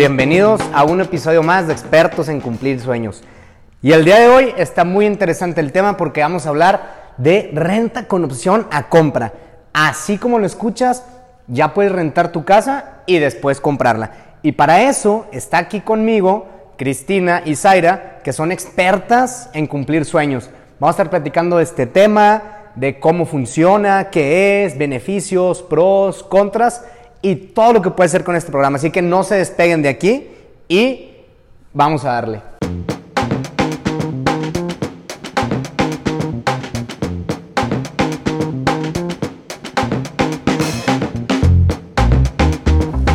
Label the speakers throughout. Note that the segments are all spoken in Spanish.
Speaker 1: Bienvenidos a un episodio más de Expertos en Cumplir Sueños. Y el día de hoy está muy interesante el tema porque vamos a hablar de renta con opción a compra. Así como lo escuchas, ya puedes rentar tu casa y después comprarla. Y para eso está aquí conmigo Cristina y Zaira, que son expertas en cumplir sueños. Vamos a estar platicando de este tema, de cómo funciona, qué es, beneficios, pros, contras y todo lo que puede ser con este programa. Así que no se despeguen de aquí y vamos a darle.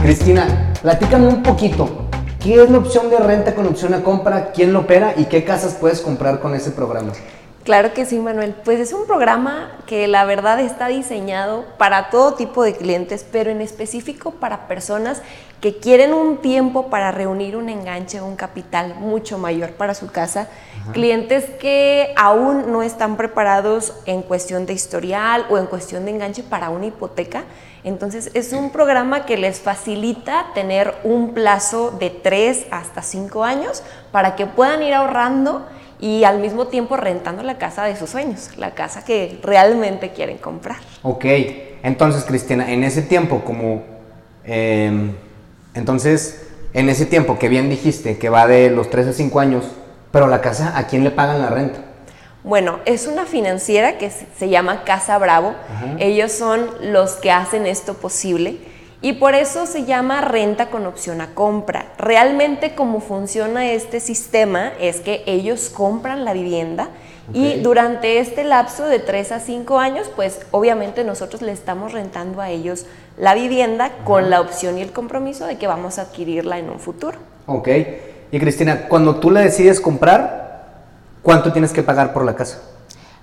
Speaker 1: Cristina, platícame un poquito. ¿Qué es la opción de renta con opción a compra? ¿Quién lo opera y qué casas puedes comprar con ese programa?
Speaker 2: Claro que sí, Manuel. Pues es un programa que la verdad está diseñado para todo tipo de clientes, pero en específico para personas que quieren un tiempo para reunir un enganche o un capital mucho mayor para su casa. Clientes que aún no están preparados en cuestión de historial o en cuestión de enganche para una hipoteca. Entonces es un programa que les facilita tener un plazo de 3 hasta 5 años para que puedan ir ahorrando y al mismo tiempo rentando la casa de sus sueños, la casa que realmente quieren comprar.
Speaker 1: Ok, entonces Cristina, en ese tiempo como... Em, entonces, en ese tiempo que bien dijiste, que va de los 3 a 5 años, pero la casa, ¿a quién le pagan la renta?
Speaker 2: Bueno, es una financiera que se llama Casa Bravo. Ellos son los que hacen esto posible y por eso se llama renta con opción a compra. Realmente cómo funciona este sistema es que ellos compran la vivienda y durante este lapso de 3 a 5 años, pues obviamente nosotros le estamos rentando a ellos la vivienda con la opción y el compromiso de que vamos a adquirirla en un futuro.
Speaker 1: Ok. Y Cristina, cuando tú la decides comprar, ¿cuánto tienes que pagar por la casa?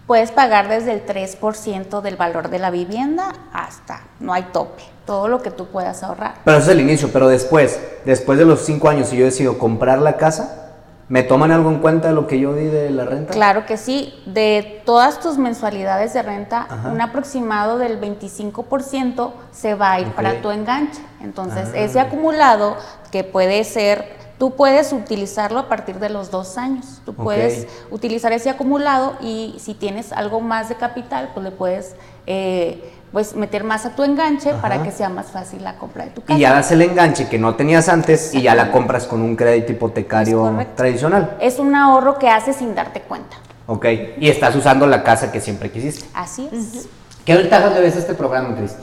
Speaker 3: Puedes pagar desde el 3% del valor de la vivienda hasta, no hay tope, todo lo que tú puedas ahorrar.
Speaker 1: Pero eso es el inicio, pero después, después de los cinco años, si yo decido comprar la casa, ¿me toman algo en cuenta de lo que yo di de la renta?
Speaker 3: Claro que sí, de todas tus mensualidades de renta, un aproximado del 25% se va a ir para tu enganche. Entonces, ah. ese acumulado que puede ser Tú puedes utilizarlo a partir de los dos años. Tú puedes utilizar ese acumulado y si tienes algo más de capital, pues le puedes eh, pues meter más a tu enganche para que sea más fácil la compra de tu casa.
Speaker 1: Y ya das el enganche que no tenías antes y ya la compras con un crédito hipotecario tradicional.
Speaker 3: Es un ahorro que haces sin darte cuenta.
Speaker 1: Ok, y estás usando la casa que siempre quisiste.
Speaker 3: Así es.
Speaker 1: ¿Qué ventajas le ves a este programa, Cristi?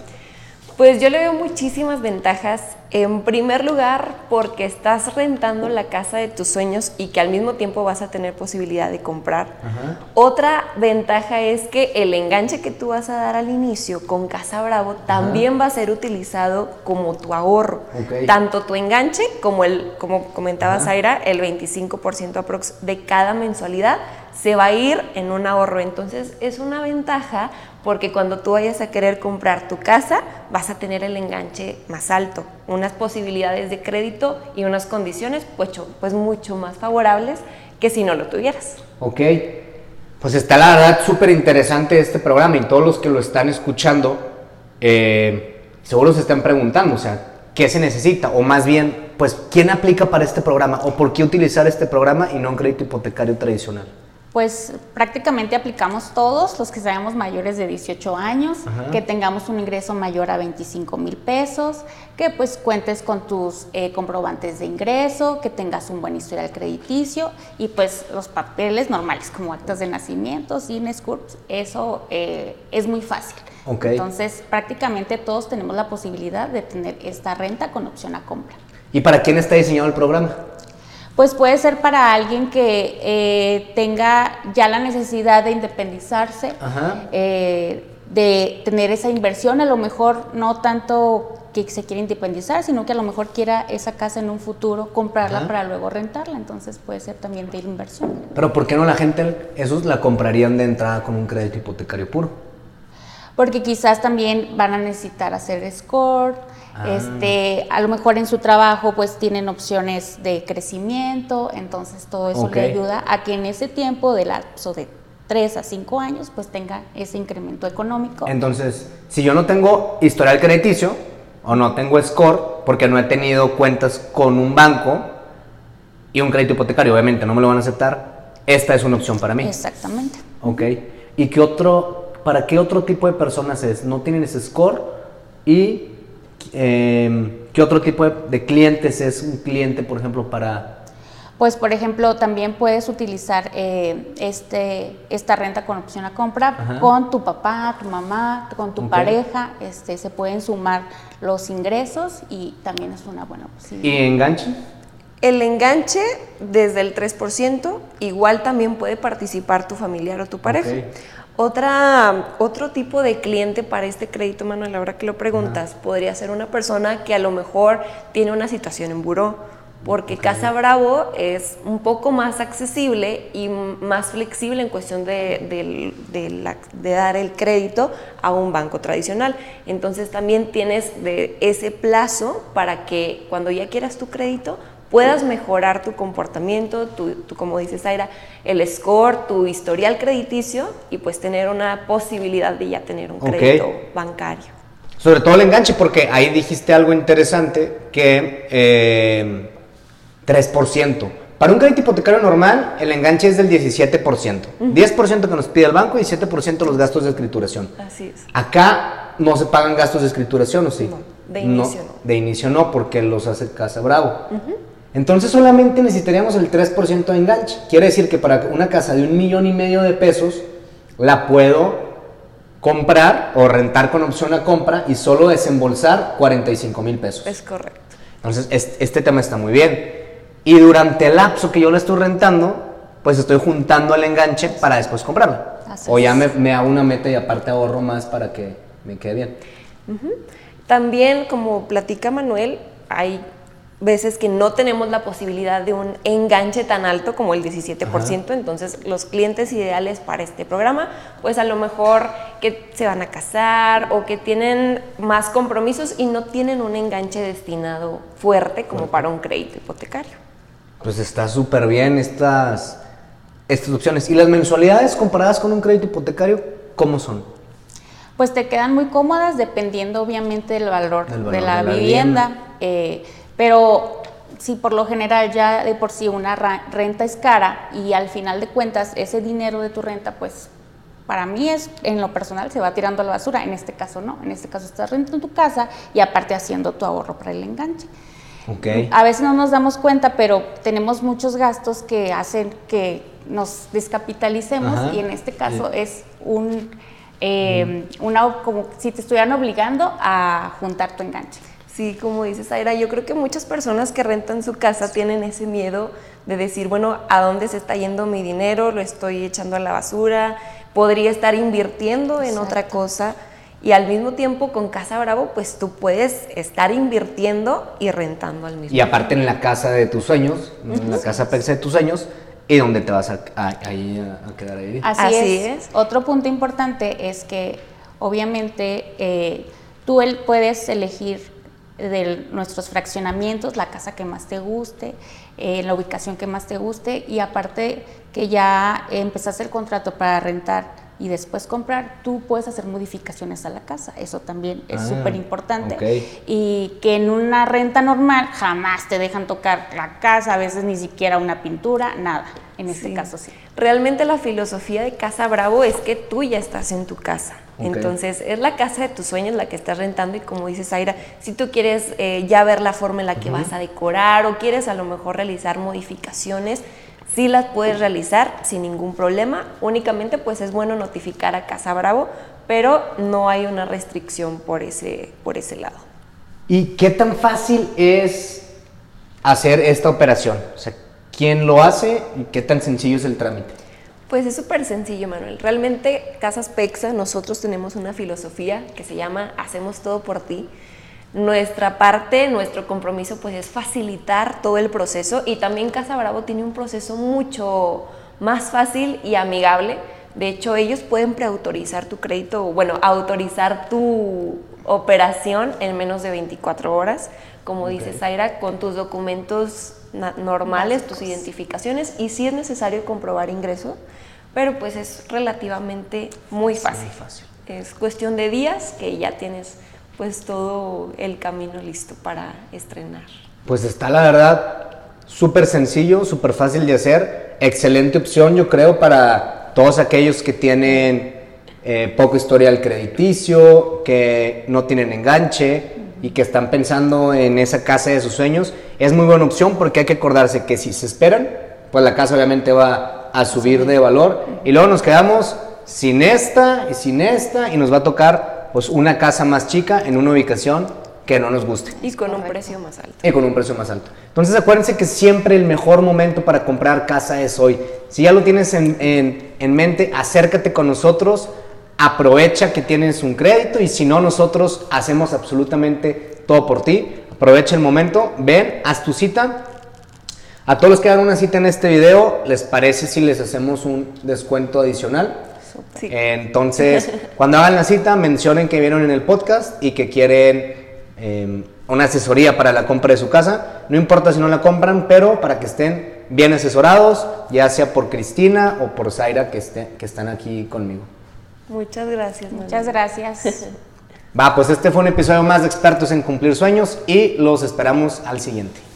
Speaker 2: Pues yo le veo muchísimas ventajas. En primer lugar, porque estás rentando la casa de tus sueños y que al mismo tiempo vas a tener posibilidad de comprar. Otra ventaja es que el enganche que tú vas a dar al inicio con Casa Bravo también va a ser utilizado como tu ahorro. Tanto tu enganche como el, como comentaba Zaira, el 25% aprox de cada mensualidad se va a ir en un ahorro. Entonces es una ventaja porque cuando tú vayas a querer comprar tu casa vas a tener el enganche más alto, unas posibilidades de crédito y unas condiciones pues, pues mucho más favorables que si no lo tuvieras.
Speaker 1: Ok, pues está la verdad súper interesante este programa y todos los que lo están escuchando eh, seguro se están preguntando, o sea, ¿qué se necesita? O más bien, pues, ¿quién aplica para este programa? ¿O por qué utilizar este programa y no un crédito hipotecario tradicional?
Speaker 3: Pues prácticamente aplicamos todos los que seamos mayores de 18 años, que tengamos un ingreso mayor a 25 mil pesos, que pues cuentes con tus eh, comprobantes de ingreso, que tengas un buen historial crediticio y pues los papeles normales como actas de nacimiento, cines, CURPS, eso eh, es muy fácil. Entonces prácticamente todos tenemos la posibilidad de tener esta renta con opción a compra.
Speaker 1: ¿Y para quién está diseñado el programa?
Speaker 3: Pues puede ser para alguien que eh, tenga ya la necesidad de independizarse, eh, de tener esa inversión, a lo mejor no tanto que se quiera independizar, sino que a lo mejor quiera esa casa en un futuro, comprarla para luego rentarla, entonces puede ser también de inversión.
Speaker 1: Pero ¿por qué no la gente, esos la comprarían de entrada con un crédito hipotecario puro?
Speaker 3: Porque quizás también van a necesitar hacer score, Ah. Este, a lo mejor en su trabajo pues tienen opciones de crecimiento, entonces todo eso le ayuda a que en ese tiempo de lapso de 3 a 5 años pues tenga ese incremento económico.
Speaker 1: Entonces, si yo no tengo historial crediticio o no tengo score, porque no he tenido cuentas con un banco y un crédito hipotecario, obviamente no me lo van a aceptar, esta es una opción para mí.
Speaker 3: Exactamente.
Speaker 1: Ok. ¿Y qué otro, para qué otro tipo de personas es? ¿No tienen ese score? ¿Y em, qué otro tipo de, de clientes es un cliente, por ejemplo, para
Speaker 3: pues por ejemplo también puedes utilizar eh, este, esta renta con opción a compra con tu papá, tu mamá, con tu pareja, este, se pueden sumar los ingresos y también es una buena posibilidad.
Speaker 1: ¿Y enganche?
Speaker 2: El enganche desde el 3%, igual también puede participar tu familiar o tu pareja. Otra, otro tipo de cliente para este crédito, Manuel, ahora que lo preguntas, podría ser una persona que a lo mejor tiene una situación en buró porque Casa Bravo es un poco más accesible y más flexible en cuestión de, dar el crédito a un banco tradicional. Entonces también tienes de ese plazo para que cuando ya quieras tu crédito puedas mejorar tu comportamiento, tu, como dices Aira, el score, tu historial crediticio y pues tener una posibilidad de ya tener un crédito bancario.
Speaker 1: Sobre todo el enganche, porque ahí dijiste algo interesante que... Eh, 3%. Para un crédito hipotecario normal, el enganche es del 17%. 10% que nos pide el banco y 7% los gastos de escrituración.
Speaker 2: Así es.
Speaker 1: Acá no se pagan gastos de escrituración, ¿o sí?
Speaker 2: No, de inicio no.
Speaker 1: De inicio no, porque los hace Casa Bravo. Entonces solamente necesitaríamos el 3% de enganche. Quiere decir que para una casa de un millón y medio de pesos, la puedo comprar o rentar con opción a compra y solo desembolsar 45 mil pesos.
Speaker 2: Es correcto.
Speaker 1: Entonces, este tema está muy bien. Y durante el lapso que yo lo estoy rentando, pues estoy juntando el enganche para después comprarla. o ya me, hago una meta y aparte ahorro más para que me quede bien.
Speaker 2: También, como platica Manuel, hay veces que no tenemos la posibilidad de un enganche tan alto como el 17%, entonces los clientes ideales para este programa, pues a lo mejor que se van a casar o que tienen más compromisos y no tienen un enganche destinado fuerte como para un crédito hipotecario.
Speaker 1: Pues está súper bien estas, estas opciones. ¿Y las mensualidades comparadas con un crédito hipotecario, cómo son?
Speaker 3: Pues te quedan muy cómodas dependiendo obviamente del valor, de, la vivienda. Eh, pero si por lo general ya de por sí una renta es cara y al final de cuentas ese dinero de tu renta pues para mí es, en lo personal, se va tirando a la basura. En este caso no. En este caso estás rentando tu casa y aparte haciendo tu ahorro para el enganche. A veces no nos damos cuenta, pero tenemos muchos gastos que hacen que nos descapitalicemos y en este caso es un, eh, una, como si te estuvieran obligando a juntar tu enganche.
Speaker 2: Sí, como dices, Aira, yo creo que muchas personas que rentan su casa tienen ese miedo de decir, bueno, ¿a dónde se está yendo mi dinero? ¿Lo estoy echando a la basura? ¿Podría estar invirtiendo en otra cosa? Y al mismo tiempo con Casa Bravo, pues tú puedes estar invirtiendo y rentando al mismo
Speaker 1: tiempo. Y aparte en la casa de tus sueños, en la casa de tus sueños, y donde te vas a, a, quedar ahí.
Speaker 3: Así, es. Otro punto importante es que obviamente eh, tú puedes elegir de nuestros fraccionamientos, la casa que más te guste, eh, la ubicación que más te guste y aparte que ya empezaste el contrato para rentar y después comprar, tú puedes hacer modificaciones a la casa. Eso también es ah, súper importante. Y que en una renta normal jamás te dejan tocar la casa, a veces ni siquiera una pintura, nada. En este caso sí.
Speaker 2: Realmente la filosofía de Casa Bravo es que tú ya estás en tu casa. Entonces es la casa de tus sueños la que estás rentando y como dices Aira, si tú quieres eh, ya ver la forma en la que vas a decorar o quieres a lo mejor realizar modificaciones, sí las puedes realizar sin ningún problema, únicamente pues es bueno notificar a Casa Bravo, pero no hay una restricción por ese, por ese lado.
Speaker 1: ¿Y qué tan fácil es hacer esta operación? O sea, ¿quién lo hace y qué tan sencillo es el trámite?
Speaker 2: Pues es súper sencillo, Manuel. Realmente Casas Pexa, nosotros tenemos una filosofía que se llama Hacemos todo por ti nuestra parte, nuestro compromiso pues es facilitar todo el proceso y también Casa Bravo tiene un proceso mucho más fácil y amigable. De hecho, ellos pueden preautorizar tu crédito, bueno, autorizar tu operación en menos de 24 horas, como dice Zaira, con tus documentos normales, tus identificaciones y si es necesario comprobar ingreso, pero pues es relativamente muy fácil.
Speaker 1: muy fácil.
Speaker 2: Es cuestión de días que ya tienes pues todo el camino listo para estrenar.
Speaker 1: Pues está la verdad súper sencillo, súper fácil de hacer, excelente opción yo creo para todos aquellos que tienen eh, poco historial crediticio, que no tienen enganche y que están pensando en esa casa de sus sueños. Es muy buena opción porque hay que acordarse que si se esperan, pues la casa obviamente va a subir de valor y luego nos quedamos sin esta y sin esta y nos va a tocar pues una casa más chica en una ubicación que no nos guste.
Speaker 2: Y con un precio más alto.
Speaker 1: Y con un precio más alto. Entonces acuérdense que siempre el mejor momento para comprar casa es hoy. Si ya lo tienes en, en, en mente, acércate con nosotros, aprovecha que tienes un crédito y si no, nosotros hacemos absolutamente todo por ti. Aprovecha el momento, ven, haz tu cita. A todos los que hagan una cita en este video, ¿les parece si les hacemos un descuento adicional?
Speaker 2: Sí.
Speaker 1: Entonces, cuando hagan la cita, mencionen que vieron en el podcast y que quieren eh, una asesoría para la compra de su casa. No importa si no la compran, pero para que estén bien asesorados, ya sea por Cristina o por Zaira que, esté, que están aquí conmigo.
Speaker 2: Muchas gracias.
Speaker 3: Muchas gracias.
Speaker 1: Va, pues este fue un episodio más de Expertos en Cumplir Sueños y los esperamos al siguiente.